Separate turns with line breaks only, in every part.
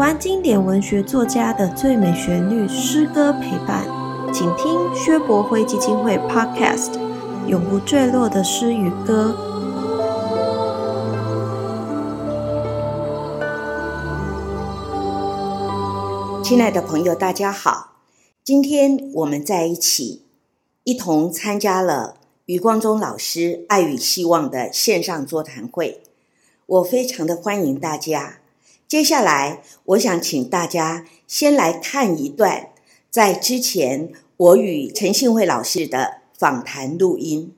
台湾经典文学作家的最美旋律诗歌陪伴，请听薛伯辉基金会 Podcast《永不坠落的诗与歌》。
亲爱的朋友，大家好，今天我们在一起，一同参加了余光中老师《爱与希望》的线上座谈会，我非常的欢迎大家。接下来，我想请大家先来看一段在之前我与陈信惠老师的访谈录音。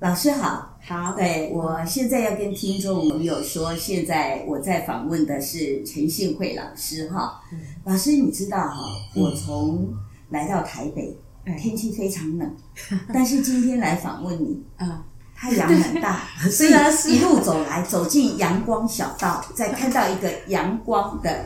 老师好，
好，
对我现在要跟听众朋友说，现在我在访问的是陈信惠老师哈。老师，你知道哈，我从来到台北，天气非常冷，但是今天来访问你，
啊，
太阳很大，所以一路走来，走进阳光小道，再看到一个阳光的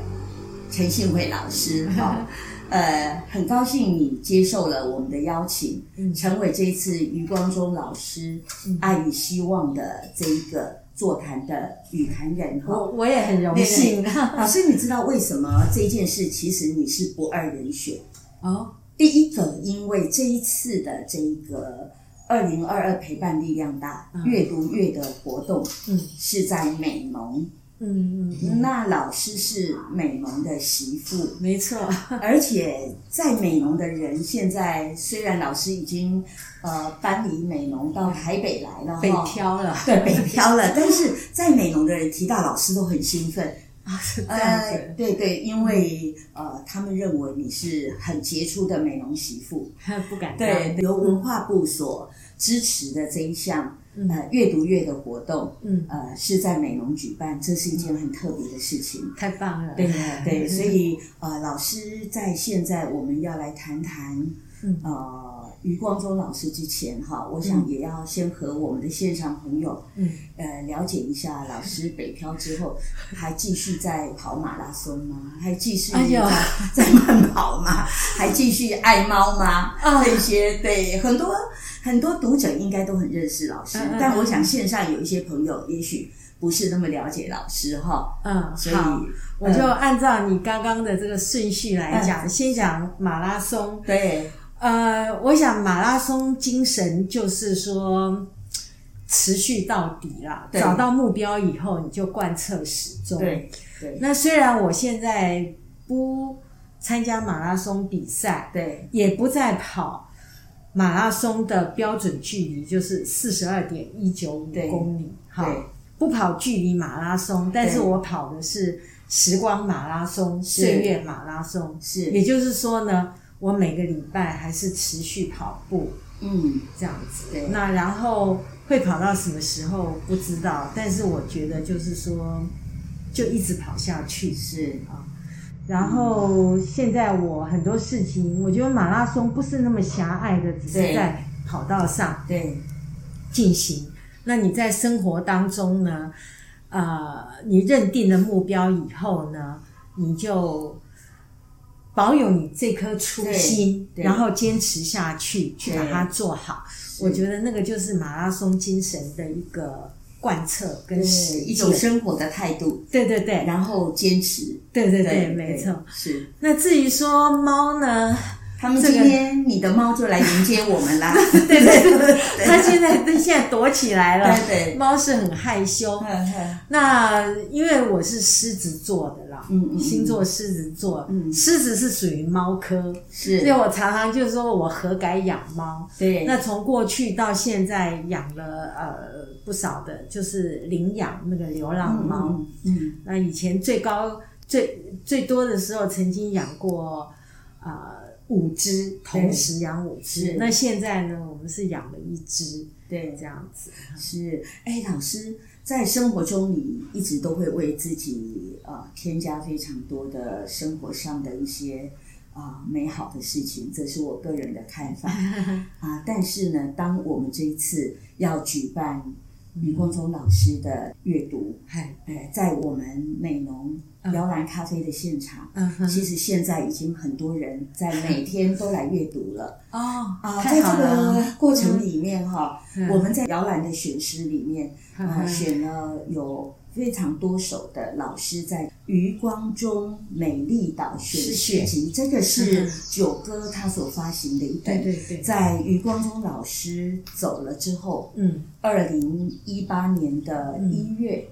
陈信惠老师哈。呃，很高兴你接受了我们的邀请，嗯成为这一次余光中老师《爱与希望》的这一个座谈的语谈人哈。
我我也很荣幸。
老师，你知道为什么这件事其实你是不二人选？
哦，
第一个，因为这一次的这一个二零二二陪伴力量大阅读月的活动，
嗯
是在美农。
嗯嗯，
那老师是美农的媳妇，
没错。
而且在美农的人，现在虽然老师已经呃搬离美农到台北来了，
北漂了，
对，北漂了，但是在美农的人提到老师都很兴奋。
啊，是这样子。
对对，因为呃，他们认为你是很杰出的美容媳妇，
不敢
对，由文化部所支持的这一项呃阅读月的活动，
嗯
呃，是在美容举办，这是一件很特别的事情。
太棒了。
对 对，所以呃，老师在现在我们要来谈谈呃。余光中老师之前哈，我想也要先和我们的线上朋友，
嗯，
呃，了解一下老师北漂之后 还继续在跑马拉松吗？还继续在 在慢跑吗？还继续爱猫吗？这些对很多很多读者应该都很认识老师，但我想线上有一些朋友也许不是那么了解老师哈。
嗯，所以我就按照你刚刚的这个顺序来讲，先讲马拉松。
对。
呃，我想马拉松精神就是说持续到底啦，找到目标以后你就贯彻始终。
对对。
那虽然我现在不参加马拉松比赛，
对，
也不再跑马拉松的标准距离，就是四十二点一九五公里。
哈，
不跑距离马拉松，但是我跑的是时光马拉松、岁月马拉松。
是，
也就是说呢。我每个礼拜还是持续跑步，
嗯，
这样子。
对，
那然后会跑到什么时候不知道，但是我觉得就是说，就一直跑下去
是
啊。然后现在我很多事情，我觉得马拉松不是那么狭隘的，只是在跑道上
对
进行。那你在生活当中呢？呃，你认定了目标以后呢，你就。保有你这颗初心，然后坚持下去，去把它做好。我觉得那个就是马拉松精神的一个贯彻跟实
一种生活的态度。
对对对，
然后坚持。
对对对，没错。
是。
那至于说猫呢？
他们今天你的猫就来迎接我们啦。
对 对对，它 现在现在躲起来了。
对对，
猫是很害羞。那因为我是狮子座的啦，
嗯嗯，
星座狮子座，嗯，狮子是属于猫科，
是。
所以我常常就是说我何改养猫。
对。
那从过去到现在养了呃不少的，就是领养那个流浪猫。
嗯。
那以前最高最最多的时候，曾经养过啊。五只同时养五只，那现在呢？我们是养了一只，
对，
这样子
是。哎，老师在生活中，你一直都会为自己呃添加非常多的生活上的一些啊美好的事情，这是我个人的看法 啊。但是呢，当我们这一次要举办。余光中老师的阅读，
哎，
在我们美浓摇篮咖啡的现场，其实现在已经很多人在 每天都来阅读了。
哦，
啊，在这个过程里面哈，我们在摇篮的选诗里面，啊，选了有非常多首的老师在余光中美丽岛选诗集，这个是九歌他所发行的一本。
对对对，
在余光中老师走了之后，
嗯，
二零一八年的一月，
对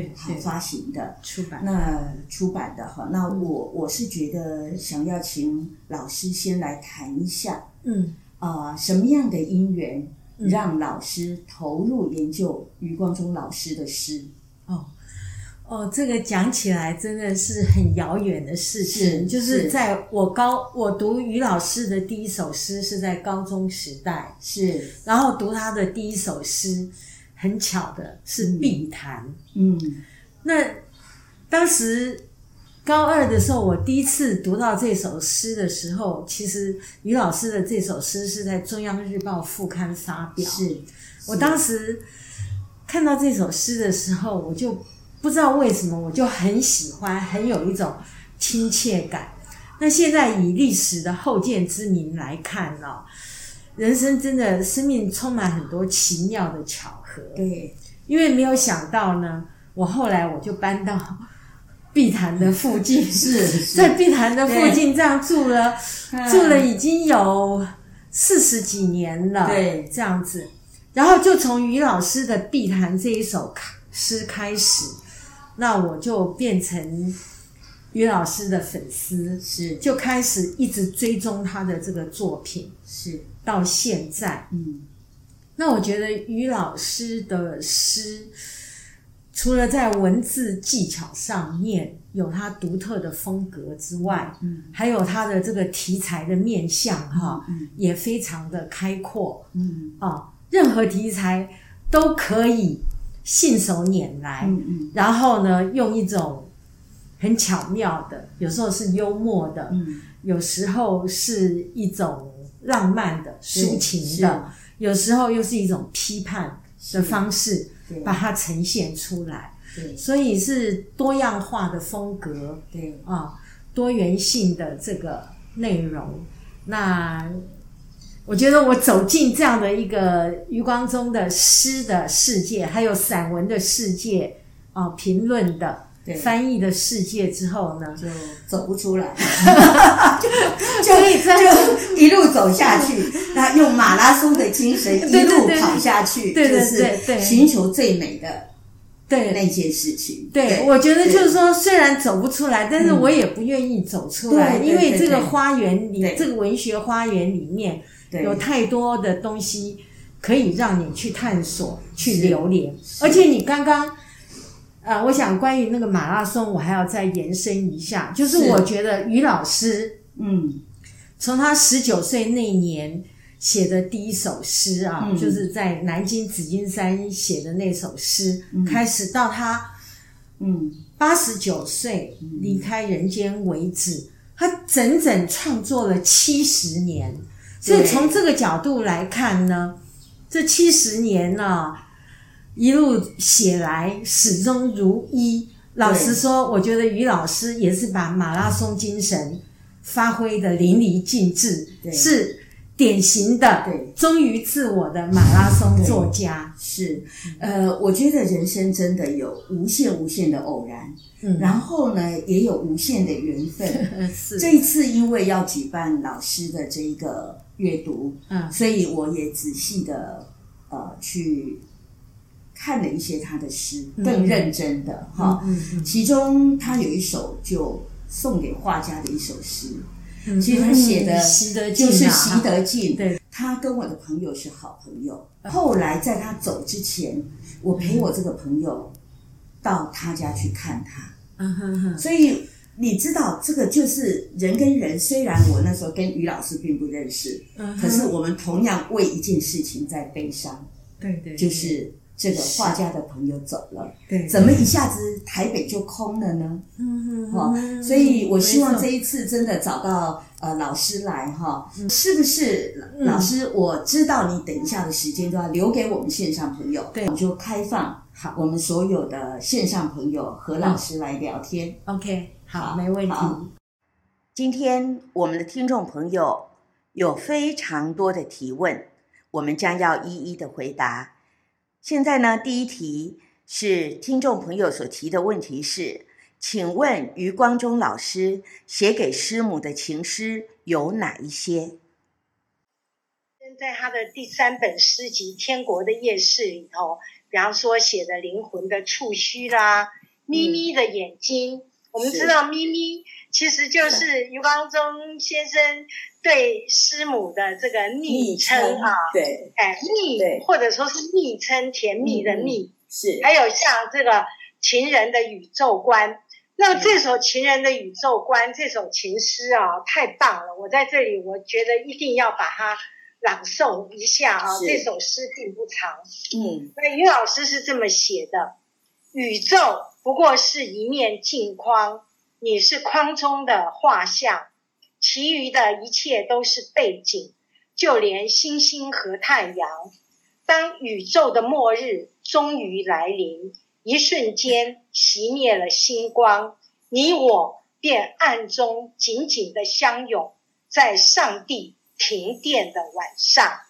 对
发行的。
出版，
那出版的哈，那我我是觉得想要请老师先来谈一下，
嗯。
啊，什么样的因缘让老师投入研究余光中老师的诗？
哦，哦，这个讲起来真的是很遥远的事情。就是。在我高我读于老师的第一首诗是在高中时代，
是，
然后读他的第一首诗，很巧的是《碧潭》。
嗯，
那当时高二的时候，我第一次读到这首诗的时候，其实于老师的这首诗是在中央日报副刊发表。
是
我当时。看到这首诗的时候，我就不知道为什么，我就很喜欢，很有一种亲切感。那现在以历史的后见之明来看呢，人生真的生命充满很多奇妙的巧合。
对，
因为没有想到呢，我后来我就搬到碧潭的附近，
是
在碧潭的附近这样住了，住了已经有四十几年了。
对，
这样子。然后就从于老师的《碧潭》这一首诗开始，那我就变成于老师的粉丝，
是。
就开始一直追踪他的这个作品，
是
到现在。
嗯，
那我觉得于老师的诗，除了在文字技巧上面有他独特的风格之外，
嗯，
还有他的这个题材的面向哈，
嗯，
也非常的开阔，
嗯。
啊。任何题材都可以信手拈来，
嗯嗯，
然后呢，用一种很巧妙的，有时候是幽默的，
嗯，
有时候是一种浪漫的、抒情的，有时候又是一种批判的方式，把它呈现出来。
对，
所以是多样化的风格，
对。
啊，多元性的这个内容，那。我觉得我走进这样的一个余光中的诗的世界，还有散文的世界啊，评论的、翻译的世界之后呢，
就走不出来，就就就一路走下去，那用马拉松的精神一路跑下去，就是寻求最美的
对。
那件事情。
对，我觉得就是说，虽然走不出来，但是我也不愿意走出来，因为这个花园里，这个文学花园里面。有太多的东西可以让你去探索、去留恋，而且你刚刚，呃，我想关于那个马拉松，我还要再延伸一下，就是我觉得于老师，
嗯，
从他十九岁那年写的第一首诗啊，就是在南京紫金山写的那首诗，开始到他，
嗯，
八十九岁离开人间为止，他整整创作了七十年。所以从这个角度来看呢，这七十年呢，一路写来始终如一。老实说，我觉得于老师也是把马拉松精神发挥的淋漓尽致，是典型的忠于自我的马拉松作家。
是，呃，我觉得人生真的有无限无限的偶然，嗯，然后呢，也有无限的缘分。
是
这一次因为要举办老师的这一个。阅读，
嗯，
所以我也仔细的呃去看了一些他的诗，更认真的哈。其中他有一首就送给画家的一首诗，其实他写的就是习德进。
对，
他跟我的朋友是好朋友。后来在他走之前，我陪我这个朋友到他家去看他。
嗯
所以。你知道这个就是人跟人，虽然我那时候跟于老师并不认识，可是我们同样为一件事情在悲伤。
对对，
就是这个画家的朋友走了，
对，
怎么一下子台北就空了呢？
嗯哦，
所以我希望这一次真的找到呃老师来哈，是不是？老师，我知道你等一下的时间都要留给我们线上朋友，
对，
我就开放好我们所有的线上朋友和老师来聊天。
OK。好，没问题。
今天我们的听众朋友有非常多的提问，我们将要一一的回答。现在呢，第一题是听众朋友所提的问题是，请问余光中老师写给师母的情诗有哪一些？
在他的第三本诗集《天国的夜市》里头，比方说写的灵魂的触须啦，咪咪的眼睛。我们知道咪咪其实就是余光中先生对师母的这个昵称啊，
对，
哎，昵或者说是昵称，甜蜜的蜜。
是，
还有像这个情人的宇宙观。那这首情人的宇宙观这首情诗啊，太棒了！我在这里，我觉得一定要把它。朗诵一下啊，这首诗并不长。
嗯，
那于老师是这么写的：宇宙不过是一面镜框，你是框中的画像，其余的一切都是背景，就连星星和太阳。当宇宙的末日终于来临，一瞬间熄灭了星光，你我便暗中紧紧的相拥，在上帝。停电的晚上，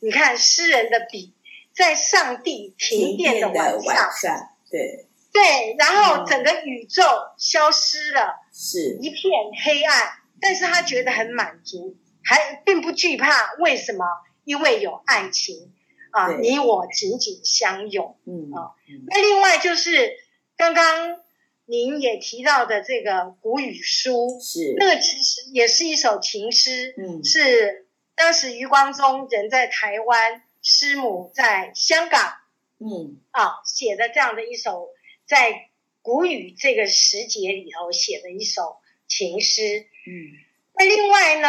你看诗人的笔，在上帝停电的晚
上，对。
对，然后整个宇宙消失了，
是。
一片黑暗，但是他觉得很满足，还并不惧怕。为什么？因为有爱情啊，你我紧紧相拥，
嗯啊。
那另外就是刚刚。您也提到的这个古语书，
是
那个其实也是一首情诗，
嗯，
是当时余光中人在台湾，师母在香港，
嗯
啊写的这样的一首，在古语这个时节里头写的一首情诗，
嗯，
那另外呢，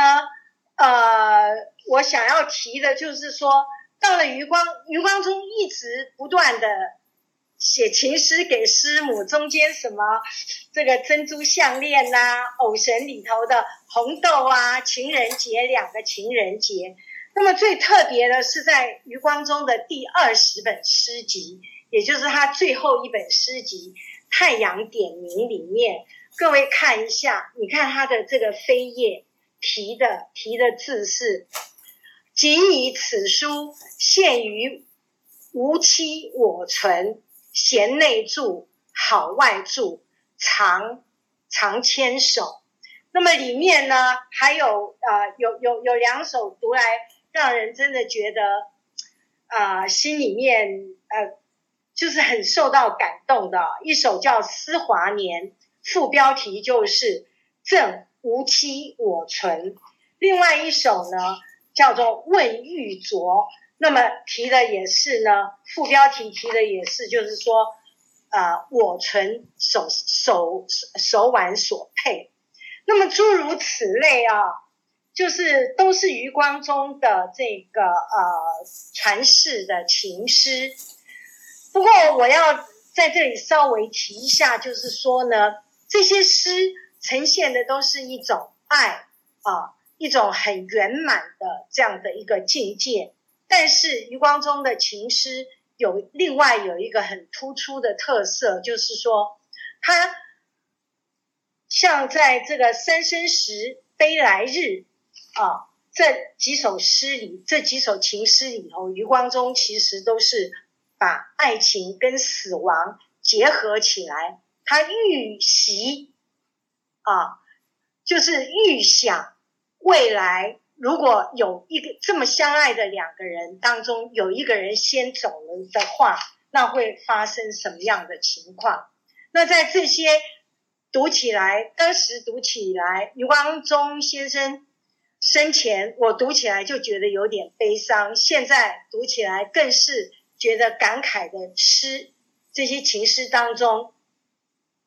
呃，我想要提的就是说，到了余光余光中一直不断的。写情诗给师母，中间什么这个珍珠项链呐，偶神里头的红豆啊，情人节两个情人节。那么最特别的是在余光中的第二十本诗集，也就是他最后一本诗集《太阳点名》里面，各位看一下，你看他的这个扉页题的题的字是：仅以此书献于吾妻我存。贤内助，好外助，常常牵手。那么里面呢，还有呃，有有有两首读来让人真的觉得啊，心里面呃，就是很受到感动的。一首叫《思华年》，副标题就是“赠无期我存”。另外一首呢，叫做《问玉镯》。那么提的也是呢，副标题提的也是，就是说，啊，我存手手手腕所配。那么诸如此类啊，就是都是余光中的这个呃传世的情诗。不过我要在这里稍微提一下，就是说呢，这些诗呈现的都是一种爱啊，一种很圆满的这样的一个境界。但是余光中的情诗有另外有一个很突出的特色，就是说，他像在这个《三生石》《悲来日》啊这几首诗里，这几首情诗里头，余光中其实都是把爱情跟死亡结合起来，他预习啊，就是预想未来。如果有一个这么相爱的两个人当中有一个人先走了的话，那会发生什么样的情况？那在这些读起来，当时读起来，余光中先生生前我读起来就觉得有点悲伤，现在读起来更是觉得感慨的诗。这些情诗当中，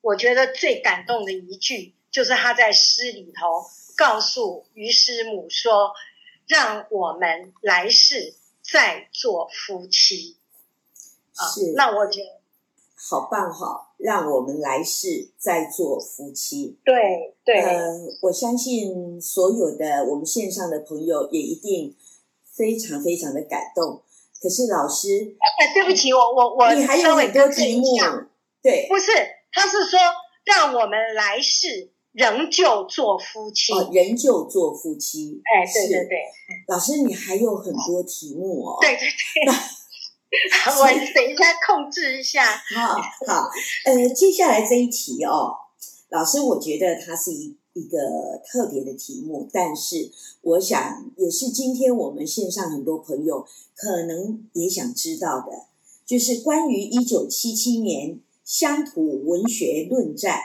我觉得最感动的一句就是他在诗里头。告诉于师母说：“让我们来世再做夫妻。”
是，
那我觉得
好棒哈！让我们来世再做夫妻。
对对。
呃，我相信所有的我们线上的朋友也一定非常非常的感动。可是老师，
哎，对不起，我我我，
你还有很多题目。对，
不是，他是说让我们来世。仍旧做夫妻
哦，仍旧做夫妻。
哎，对对对，
老师，你还有很多题目哦。
对对对，我等一下控制一下。
好好，呃，接下来这一题哦，老师，我觉得它是一一个特别的题目，但是我想也是今天我们线上很多朋友可能也想知道的，就是关于一九七七年乡土文学论战，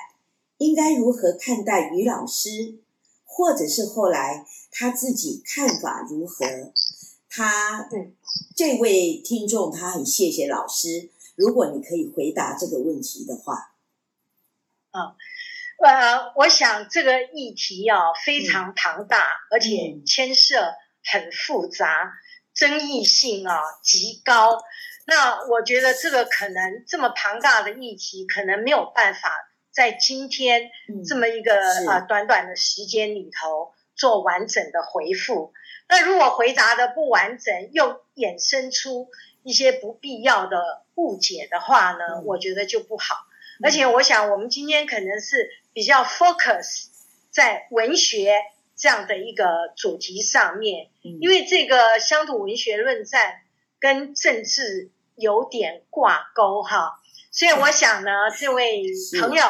应该如何看待于老师，或者是后来他自己看法如何？他这位听众他很谢谢老师，如果你可以回答这个问题的话，
啊。呃，我想这个议题啊非常庞大，而且牵涉很复杂，争议性啊极高。那我觉得这个可能这么庞大的议题，可能没有办法在今天这么一个呃短短的时间里头做完整的回复。那如果回答的不完整，又衍生出一些不必要的误解的话呢，我觉得就不好。而且我想，我们今天可能是比较 focus 在文学这样的一个主题上面，因为这个乡土文学论战跟政治有点挂钩哈，所以我想呢，这位朋友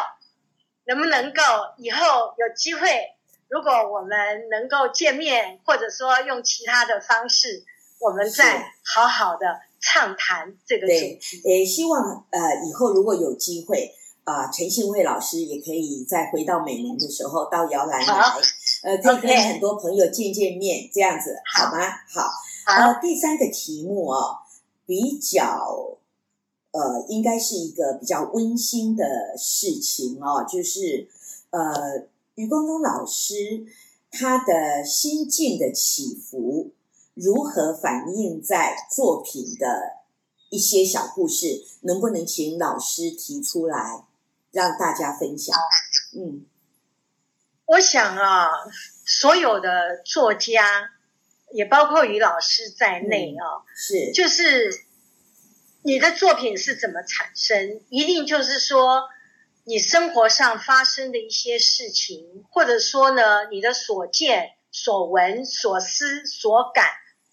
能不能够以后有机会，如果我们能够见面，或者说用其他的方式，我们再好好的。畅谈这个主题，
也希望呃以后如果有机会啊，陈信惠老师也可以再回到美浓的时候到摇篮来，呃，可以跟很多朋友见见面，这样子好吗？好，呃，第三个题目哦，比较呃，应该是一个比较温馨的事情哦，就是呃，余光中老师他的心境的起伏。如何反映在作品的一些小故事？能不能请老师提出来，让大家分享？嗯，
我想啊，所有的作家，也包括于老师在内啊，
是，
就是你的作品是怎么产生？一定就是说，你生活上发生的一些事情，或者说呢，你的所见、所闻、所思、所感。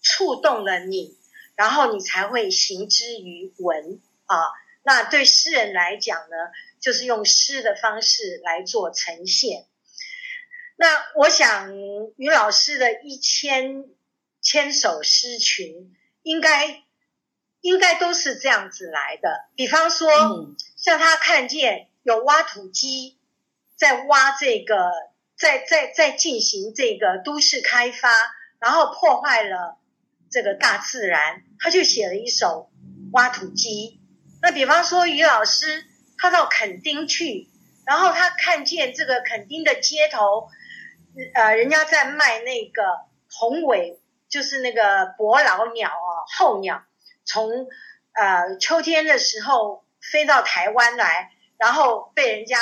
触动了你，然后你才会行之于文啊。那对诗人来讲呢，就是用诗的方式来做呈现。那我想，于老师的一千千首诗群，应该应该都是这样子来的。比方说，像他看见有挖土机在挖这个，在在在进行这个都市开发，然后破坏了。这个大自然，他就写了一首挖土机。那比方说，于老师他到垦丁去，然后他看见这个垦丁的街头，呃，人家在卖那个红尾，就是那个伯劳鸟啊，候鸟，从呃秋天的时候飞到台湾来，然后被人家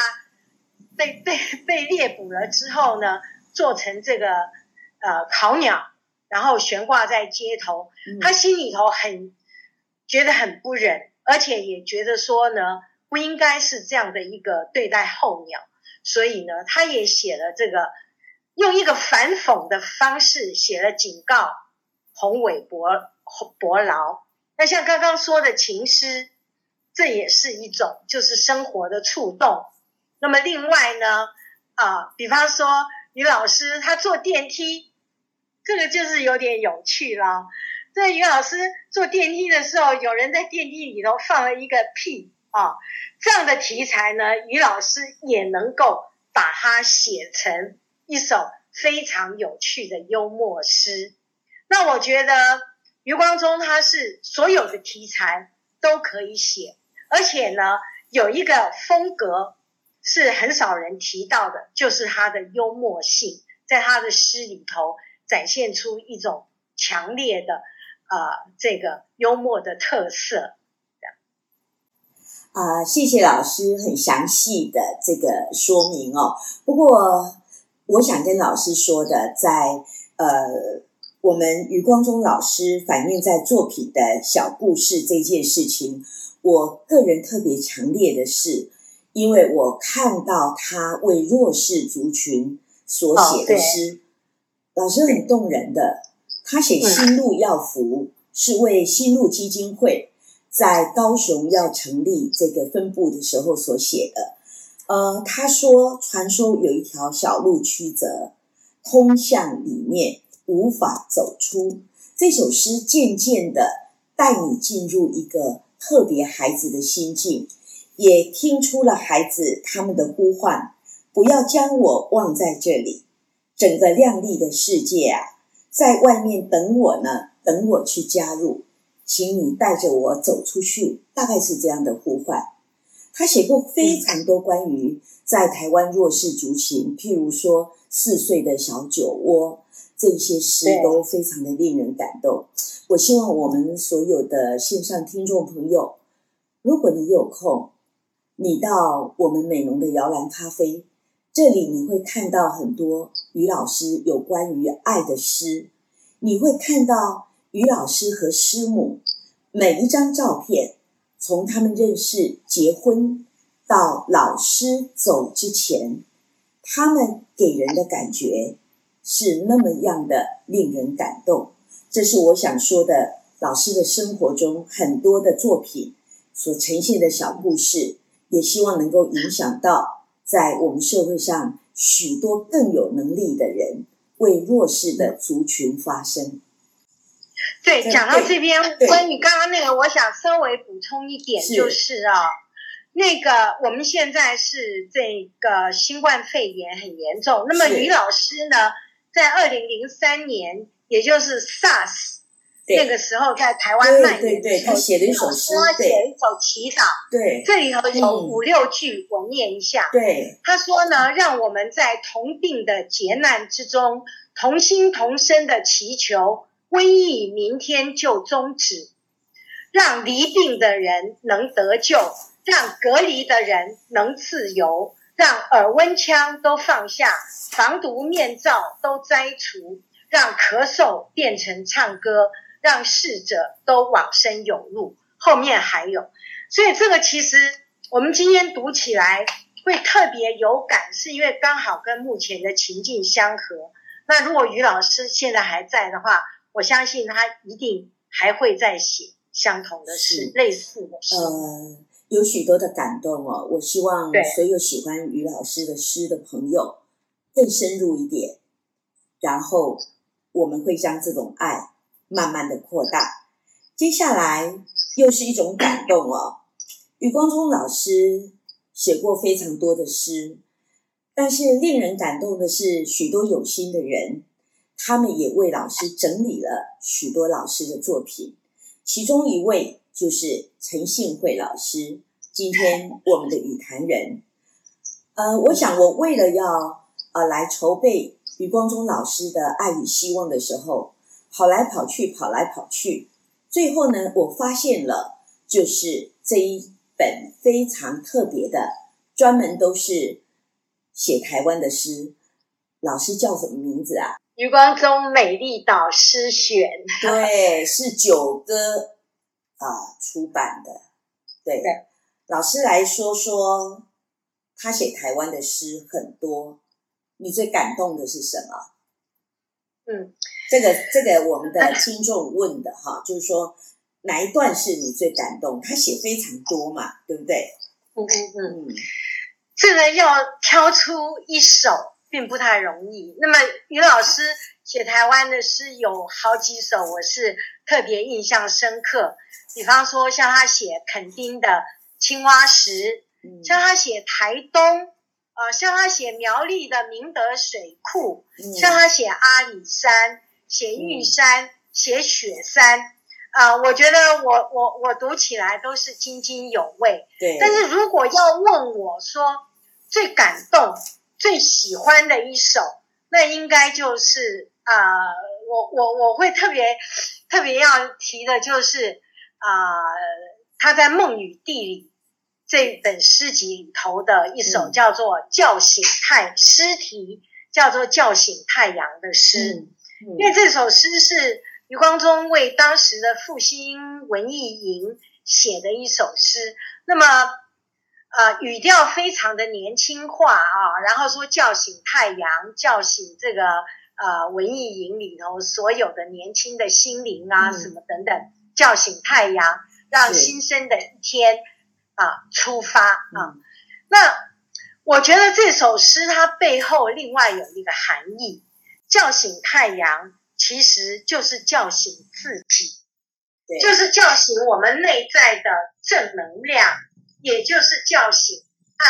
被被被猎捕了之后呢，做成这个呃烤鸟。然后悬挂在街头，他心里头很觉得很不忍，而且也觉得说呢，不应该是这样的一个对待候鸟，所以呢，他也写了这个，用一个反讽的方式写了警告宏伟博博劳。那像刚刚说的情诗，这也是一种就是生活的触动。那么另外呢，啊，比方说于老师他坐电梯。这个就是有点有趣了。这于老师坐电梯的时候，有人在电梯里头放了一个屁啊，这样的题材呢，于老师也能够把它写成一首非常有趣的幽默诗。那我觉得余光中他是所有的题材都可以写，而且呢，有一个风格是很少人提到的，就是他的幽默性，在他的诗里头。展现出一种强烈的呃这个幽默的特色，
啊，谢谢老师很详细的这个说明哦。不过我想跟老师说的，在呃我们余光中老师反映在作品的小故事这件事情，我个人特别强烈的是，因为我看到他为弱势族群所写的诗。老师很动人的，他写“新路要福”是为新路基金会在高雄要成立这个分部的时候所写的。呃，他说，传说有一条小路曲折，通向里面，无法走出。这首诗渐渐的带你进入一个特别孩子的心境，也听出了孩子他们的呼唤：不要将我忘在这里。整个亮丽的世界啊，在外面等我呢，等我去加入，请你带着我走出去。大概是这样的呼唤。他写过非常多关于在台湾弱势族群，譬如说四岁的小酒窝，这些诗都非常的令人感动。我希望我们所有的线上听众朋友，如果你有空，你到我们美浓的摇篮咖啡，这里你会看到很多于老师有关于爱的诗，你会看到于老师和师母每一张照片。从他们认识、结婚到老师走之前，他们给人的感觉是那么样的令人感动。这是我想说的，老师的生活中很多的作品所呈现的小故事，也希望能够影响到在我们社会上许多更有能力的人，为弱势的族群发声。
对，讲到这边，关于刚刚那个，我想稍微补充一点，就是啊，那个我们现在是这个新冠肺炎很严重。那么于老师呢，在二零零三年，也就是 SARS 那个时候，在台湾蔓延
的时候，他写了一首诗，
他写了一首祈祷。
对，
这里头有五六句，我念一下。
对，
他说呢，让我们在同病的劫难之中，同心同声的祈求。瘟疫明天就终止，让离病的人能得救，让隔离的人能自由，让耳温枪都放下，防毒面罩都摘除，让咳嗽变成唱歌，让逝者都往生有路。后面还有，所以这个其实我们今天读起来会特别有感，是因为刚好跟目前的情境相合。那如果于老师现在还在的话，我相信他一定还会再写相同的事，类似的事。
呃，有许多的感动哦。我希望所有喜欢于老师的诗的朋友更深入一点，然后我们会将这种爱慢慢的扩大。接下来又是一种感动哦。余光中老师写过非常多的诗，但是令人感动的是许多有心的人。他们也为老师整理了许多老师的作品，其中一位就是陈信惠老师。今天我们的语坛人，呃，我想我为了要呃来筹备余光中老师的《爱与希望》的时候，跑来跑去，跑来跑去，最后呢，我发现了就是这一本非常特别的，专门都是写台湾的诗。老师叫什么名字啊？
余光中美丽岛诗选，
对，是九歌啊出版的。对，老师来说说，他写台湾的诗很多，你最感动的是什么？
嗯，
这个这个我们的听众问的哈，就是说哪一段是你最感动？他写非常多嘛，对不对？
嗯嗯嗯，这个要挑出一首。并不太容易。那么，于老师写台湾的诗有好几首，我是特别印象深刻。比方说，像他写垦丁的青蛙石，像他写台东，呃，像他写苗栗的明德水库，像他写阿里山、写玉山、写雪山，啊，我觉得我我我读起来都是津津有味。
对。
但是如果要问我说最感动。最喜欢的一首，那应该就是啊，我我我会特别特别要提的，就是啊，他在《梦与地理》这本诗集里头的一首叫做《叫醒太》，诗题叫做《叫醒太阳》的诗，因为这首诗是余光中为当时的复兴文艺营写的一首诗，那么。呃，语调非常的年轻化啊，然后说叫醒太阳，叫醒这个呃文艺营里头所有的年轻的心灵啊，什么等等，叫醒太阳，让新生的一天啊出发啊。
嗯。
那我觉得这首诗它背后另外有一个含义，叫醒太阳其实就是叫醒自己，
对，
就是叫醒我们内在的正能量，也就是叫醒爱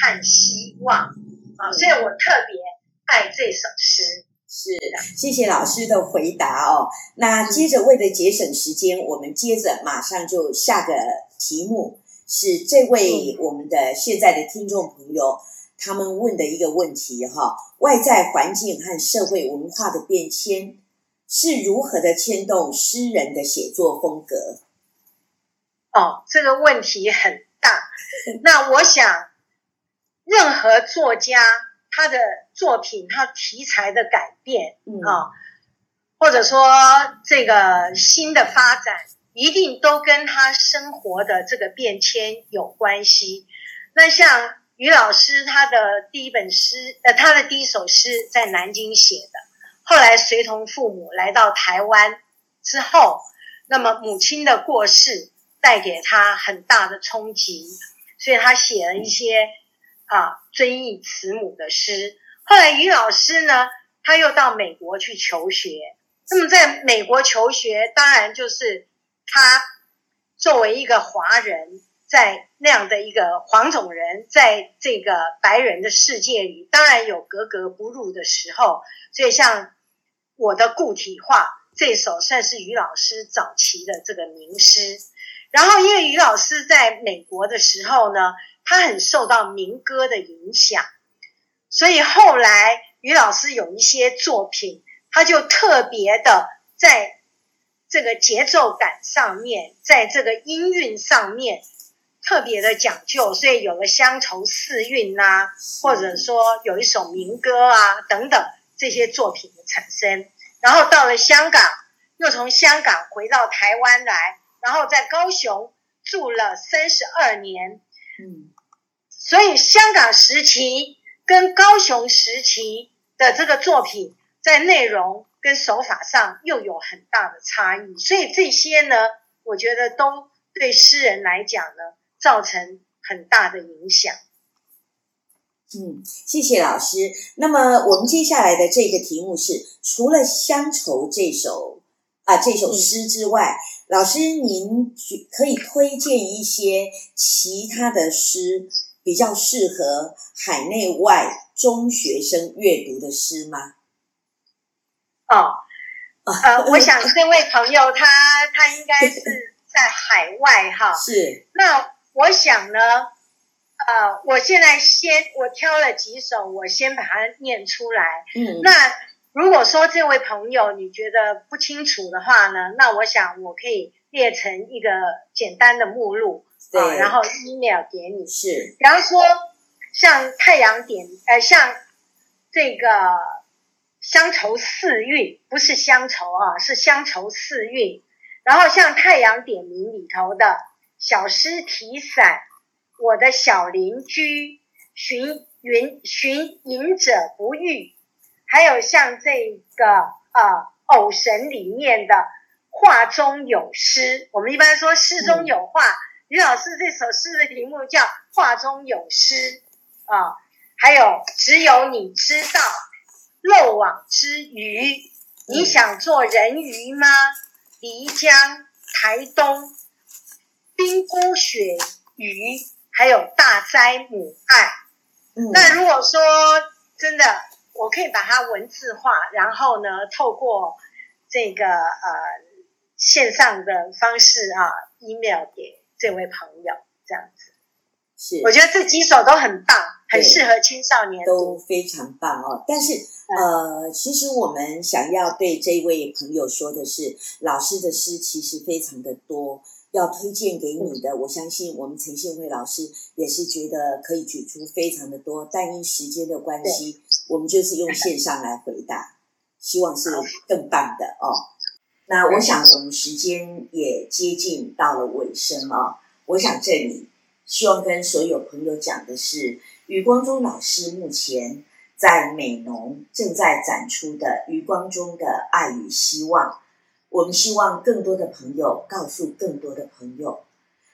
和希望啊。所以我特别爱这首诗。
是，谢谢老师的回答哦。那接着为了节省时间，我们接着马上就下个题目，是这位我们的现在的听众朋友他们问的一个问题哈：外在环境和社会文化的变迁是如何的牵动诗人的写作风格？
哦，这个问题很大。那我想，任何作家他的作品，他题材的改变
嗯
啊、或者说这个新的发展，一定都跟他生活的这个变迁有关系。那像于老师他的第一本诗，呃，他的第一首诗在南京写的，后来随同父母来到台湾之后，那么母亲的过世带给他很大的冲击，所以他写了一些啊遵义慈母的诗。后来于老师呢，他又到美国去求学。那么在美国求学，当然就是他作为一个华人，在那样的一个黄种人，在这个白人的世界里，当然有格格不入的时候。所以像我的固体化这首，算是于老师早期的这个名诗。然后，因为于老师在美国的时候呢，他很受到民歌的影响，所以后来于老师有一些作品，他就特别的在这个节奏感上面，在这个音韵上面特别的讲究，所以有了乡愁四韵呐、或者说有一首民歌啊等等这些作品的产生。然后到了香港，又从香港回到台湾来，然后在高雄住了三十二年，
嗯，
所以香港时期跟高雄时期的这个作品，在内容跟手法上又有很大的差异，所以这些呢，我觉得都对诗人来讲呢，造成很大的影响。
嗯，谢谢老师。那么我们接下来的这个题目是：除了《乡愁》这首啊这首诗之外，老师您可以推荐一些其他的诗比较适合海内外中学生阅读的诗吗？
哦，呃，我想这位朋友他他应该是在海外哈，
是，
那我想呢，呃，我现在先我挑了几首，我先把它念出来。
嗯，
那如果说这位朋友你觉得不清楚的话呢，那我想我可以列成一个简单的目录啊，
对
然后 email 给你。
是，
比方说，像太阳点，呃，像这个乡愁四韵，不是乡愁啊，是乡愁四韵。然后像太阳点名里头的小诗题伞，我的小邻居，寻云寻隐者不遇，还有像这个呃偶神里面的画中有诗，我们一般说诗中有画。于老师这首诗的题目叫《画中有诗》啊，还有只有你知道漏网之鱼，你想做人鱼吗？漓江、台东、冰姑雪鱼，还有大灾母爱。
嗯，
那如果说真的，我可以把它文字化，然后呢，透过这个呃线上的方式啊，email 给这位朋友，这样子。
是，
我觉得这几首都很棒，很适合青少年。
都非常棒哦。但是呃，其实我们想要对这位朋友说的是，老师的诗其实非常的多，要推荐给你的，我相信我们陈信惠老师也是觉得可以举出非常的多，但因时间的关系，我们就是用线上来回答，希望是更棒的哦。那我想我们时间也接近到了尾声哦，我想这里希望跟所有朋友讲的是，余光中老师目前在美农正在展出的余光中的爱与希望。我们希望更多的朋友告诉更多的朋友，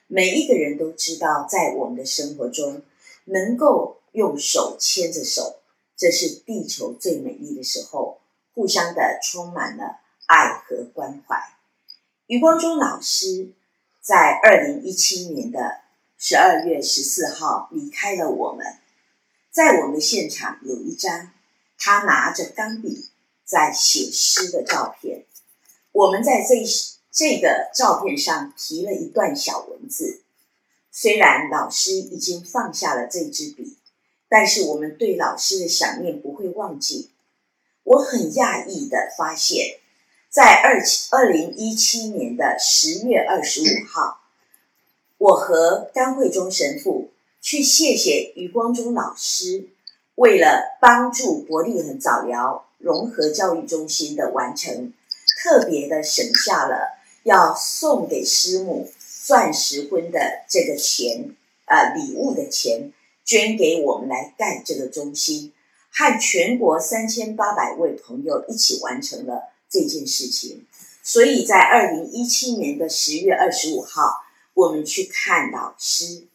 每一个人都知道，在我们的生活中，能够用手牵着手，这是地球最美丽的时候，互相的充满了爱和关怀。余光中老师在二零一七年的十二月十四号离开了我们，在我们现场有一张他拿着钢笔在写诗的照片。我们在这这个照片上提了一段小文字。虽然老师已经放下了这支笔，但是我们对老师的想念不会忘记。我很讶异的发现。在二七二零一七年的十月二十五号，我和甘慧忠神父去谢谢余光中老师，为了帮助伯利恒早疗融合教育中心的完成，特别的省下了要送给师母钻石婚的这个钱，呃，礼物的钱，捐给我们来盖这个中心，和全国三千八百位朋友一起完成了。这件事情，所以在二零一七年的十月二十五号，我们去看老师，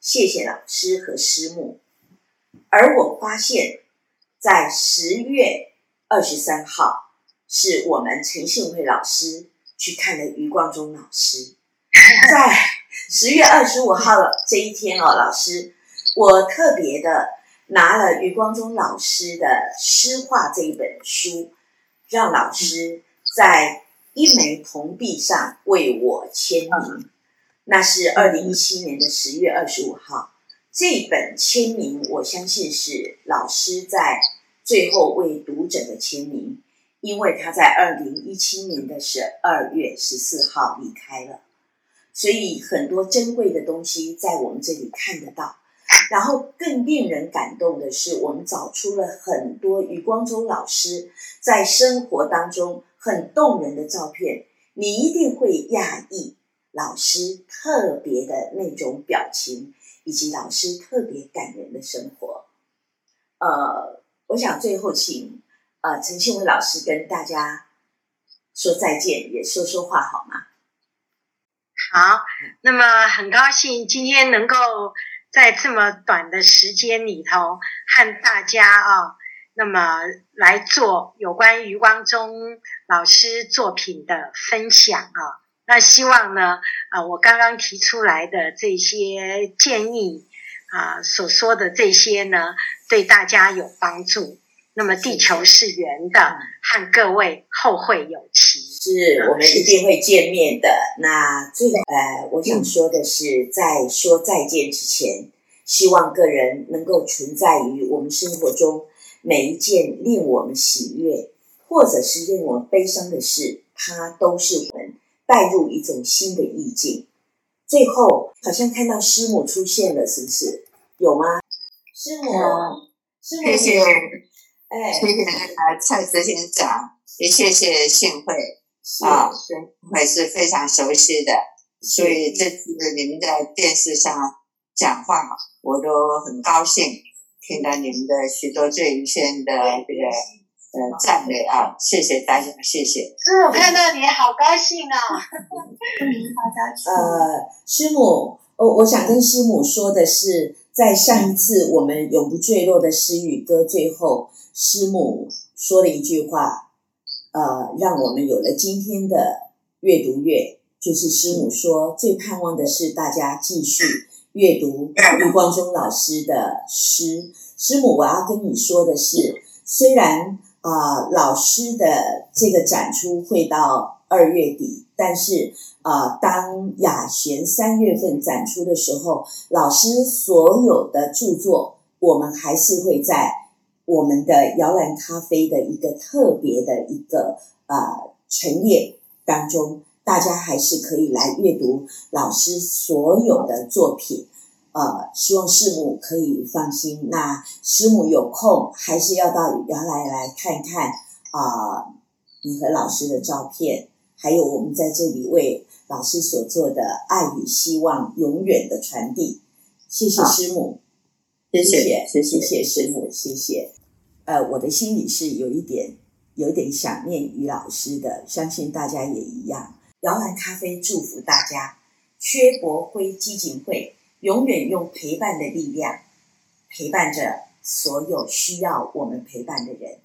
谢谢老师和师母。而我发现，在十月二十三号，是我们陈信惠老师去看了余光中老师。在十月二十五号这一天哦，老师，我特别的拿了余光中老师的诗画这一本书。让老师在一枚铜币上为我签名，那是二零一七年的十月二十五号。这本签名，我相信是老师在最后为读者的签名，因为他在二零一七年的十二月十四号离开了，所以很多珍贵的东西在我们这里看得到。然后更令人感动的是，我们找出了很多余光中老师在生活当中很动人的照片。你一定会讶异老师特别的那种表情，以及老师特别感人的生活。呃，我想最后请呃陈庆伟老师跟大家说再见，也说说话好吗？
好，那么很高兴今天能够。在这么短的时间里头，和大家啊，那么来做有关余光中老师作品的分享啊，那希望呢，啊，我刚刚提出来的这些建议啊，所说的这些呢，对大家有帮助。那么地球是圆的，和各位后会有期。
是我们一定会见面的。那最后，呃，我想说的是，在说再见之前，希望个人能够存在于我们生活中每一件令我们喜悦，或者是令我们悲伤的事，它都是我们带入一种新的意境。最后，好像看到师母出现了，是不是？有吗？师母，师母，
谢谢。哎，谢谢蔡执行长，也谢谢幸会啊，幸会是非常熟悉的，所以这次你们在电视上讲话，我都很高兴，听到你们的许多最优先的这个呃赞美啊，谢谢大家，谢谢。
师母看到你好高兴啊！
呃，师母，我我想跟师母说的是，在上一次我们永不坠落的诗语歌最后。师母说了一句话，呃，让我们有了今天的阅读月。就是师母说，最盼望的是大家继续阅读余光中老师的诗。师母，我要跟你说的是，虽然啊，老师的这个展出会到二月底，但是啊，当雅璇三月份展出的时候，老师所有的著作，我们还是会在。我们的摇篮咖啡的一个特别的一个呃陈列当中，大家还是可以来阅读老师所有的作品。呃，希望师母可以放心。那师母有空还是要到摇篮来看看啊，你和老师的照片，还有我们在这里为老师所做的爱与希望永远的传递。谢谢师母。谢谢，谢谢师母，谢谢。呃，我的心里是有一点有点想念于老师的，相信大家也一样。摇篮咖啡祝福大家，薛伯辉基金会永远用陪伴的力量陪伴着所有需要我们陪伴的人。